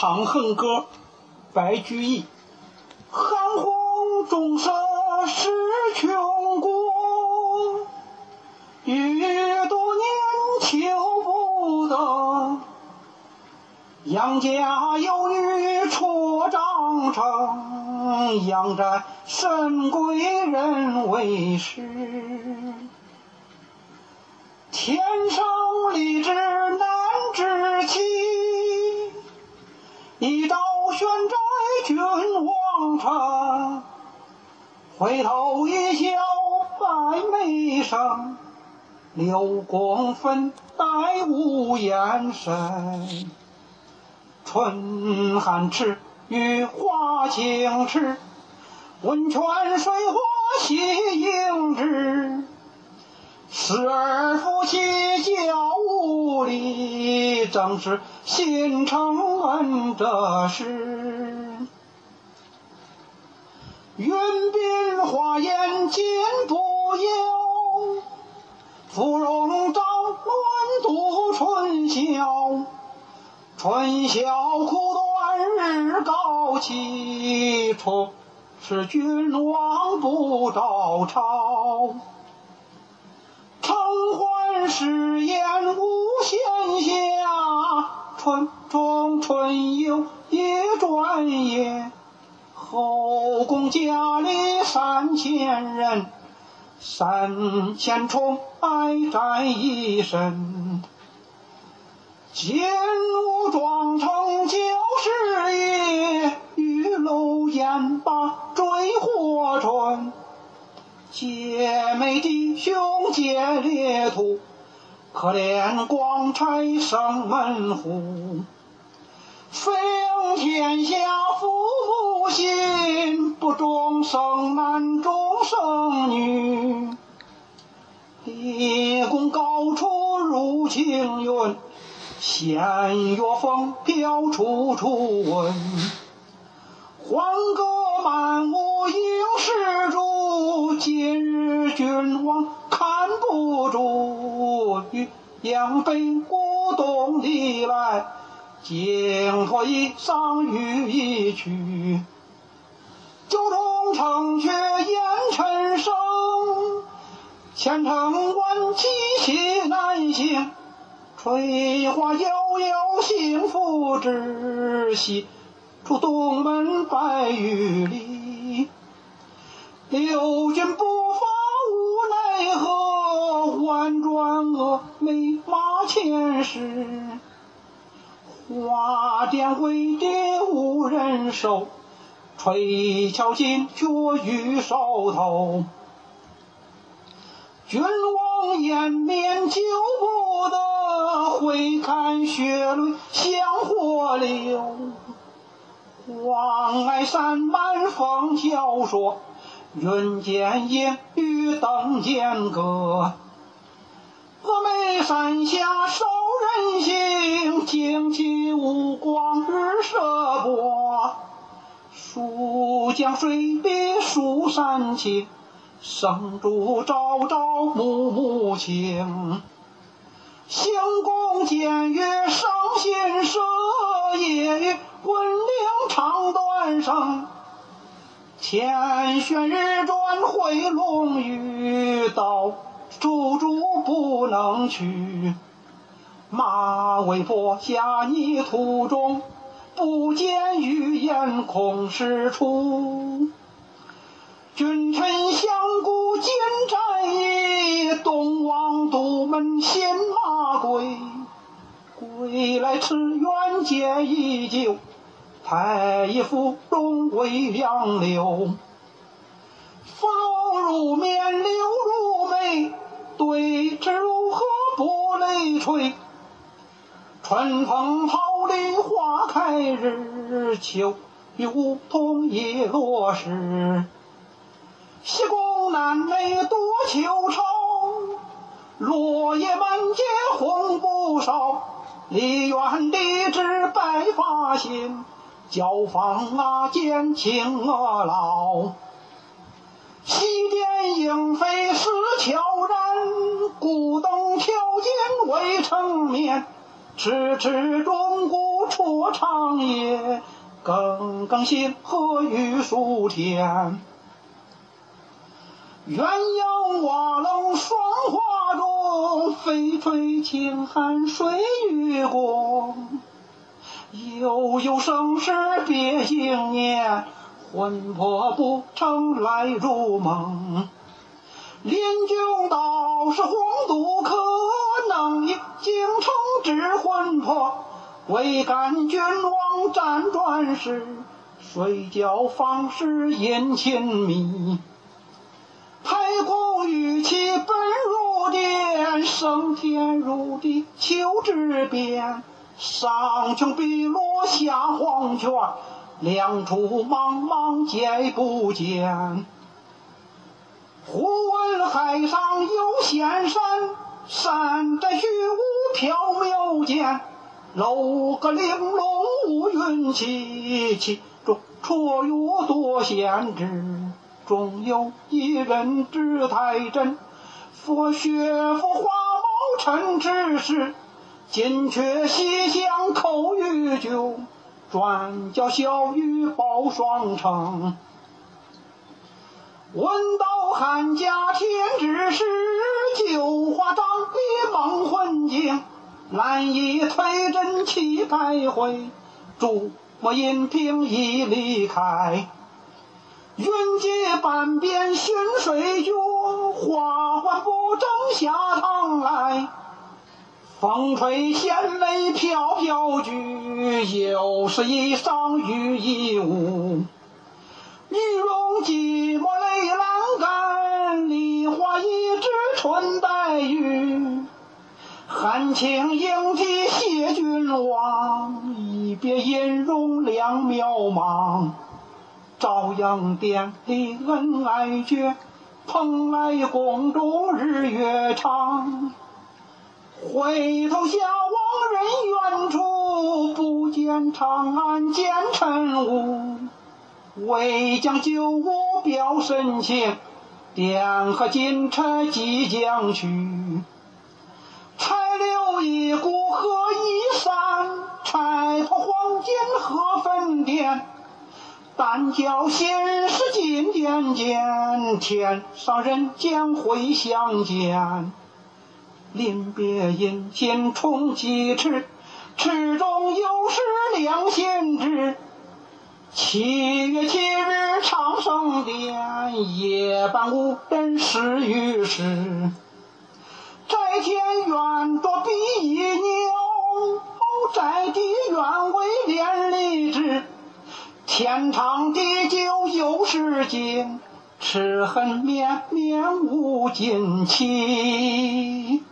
长恨歌》白居易。寒红中色是穷国，欲多年求不得。杨家有女出长成，杨宅深闺人未识。天生丽质回头一笑百媚生，六宫粉黛无颜深。春寒池雨花清池，温泉水花洗凝脂。失而复其教无力，正是心诚恩者事。云鬓花颜尽不由，芙蓉帐暖度春宵。春宵苦短日高起，处是君王不照朝。承欢侍宴无闲暇，春中春游一转眼。后宫佳丽三千人，三千宠爱在一身。金屋妆成旧时夜，玉楼烟罢追火春。姐妹弟兄皆列土，可怜光彩生门户。飞扬天下父心，不忠生男终生女。立功高处入青云，仙乐风飘处处闻。欢歌满屋应是主，今日君王看不住。扬杯鼓动地来，惊脱衣裳欲一去。酒中城阙烟尘生，千城万骑西南行。翠花悠悠幸福之喜。出东门拜玉里，六军不发无奈何，宛转蛾眉马前时。花钿未叠无人收，垂鞘金雀玉梢头。君王颜面救不得，回看血泪向火流。望爱山满风萧说，云间烟雨灯间歌。峨眉山下少人行，旌旗无光日射波。蜀江水碧蜀山青，生竹朝朝暮暮情。行宫见月伤心事，夜雨闻铃肠断声。千轩日转回龙驭，到处处不能去。马嵬坡下泥土中，不见玉颜空是处。君臣相顾尽战役，东望都门新马归。归来池苑皆依旧，太乙芙蓉未杨柳。芙蓉入面柳如眉，对峙如何不泪垂？春风好开日，秋梧桐叶落时。西宫南内多秋愁，落叶满阶红不少。梨园荔枝白发新，教坊啊见青娥老。西殿莺飞石悄然，古灯挑金未成眠。迟迟钟鼓我长夜，耿耿星河玉树天。鸳鸯瓦楼霜华中，翡翠轻寒水月光。悠悠生死别经年，魂魄不成来入梦。临君道是黄渡客，能以京城之魂魄。唯感君王辗转时，睡觉方是殷勤密。太公玉器本如殿，升天入地求之遍。上穷碧落下黄泉，两处茫茫皆不见。忽闻海上有仙山，山在虚无缥缈间。楼阁玲珑五云起，其中绰约多仙芝。中有一人指太真，佛学佛花帽衬之事。金阙西厢扣玉珏，转教小玉报双成。闻道汉家天之时，难以推针起徘徊，竹墨银瓶已离开。云接半边寻水绝，花换不争下堂来。风吹仙袂飘飘举，又是一觞羽衣舞。玉容寂寞泪阑干，梨花一枝春带雨。含情迎替谢君王，一别音容两渺茫。朝阳殿里恩爱绝，蓬莱宫中日月长。回头下望人远处，不见长安见尘雾。为将旧物表深情，点和金钗即将去。但教心事尽点见，天上人间会相见。临别殷勤重几尺，池中有时两心知。七月七日长生殿，夜半无人识与时。在天愿作比翼鸟天长地久有时尽，痴恨绵绵无尽期。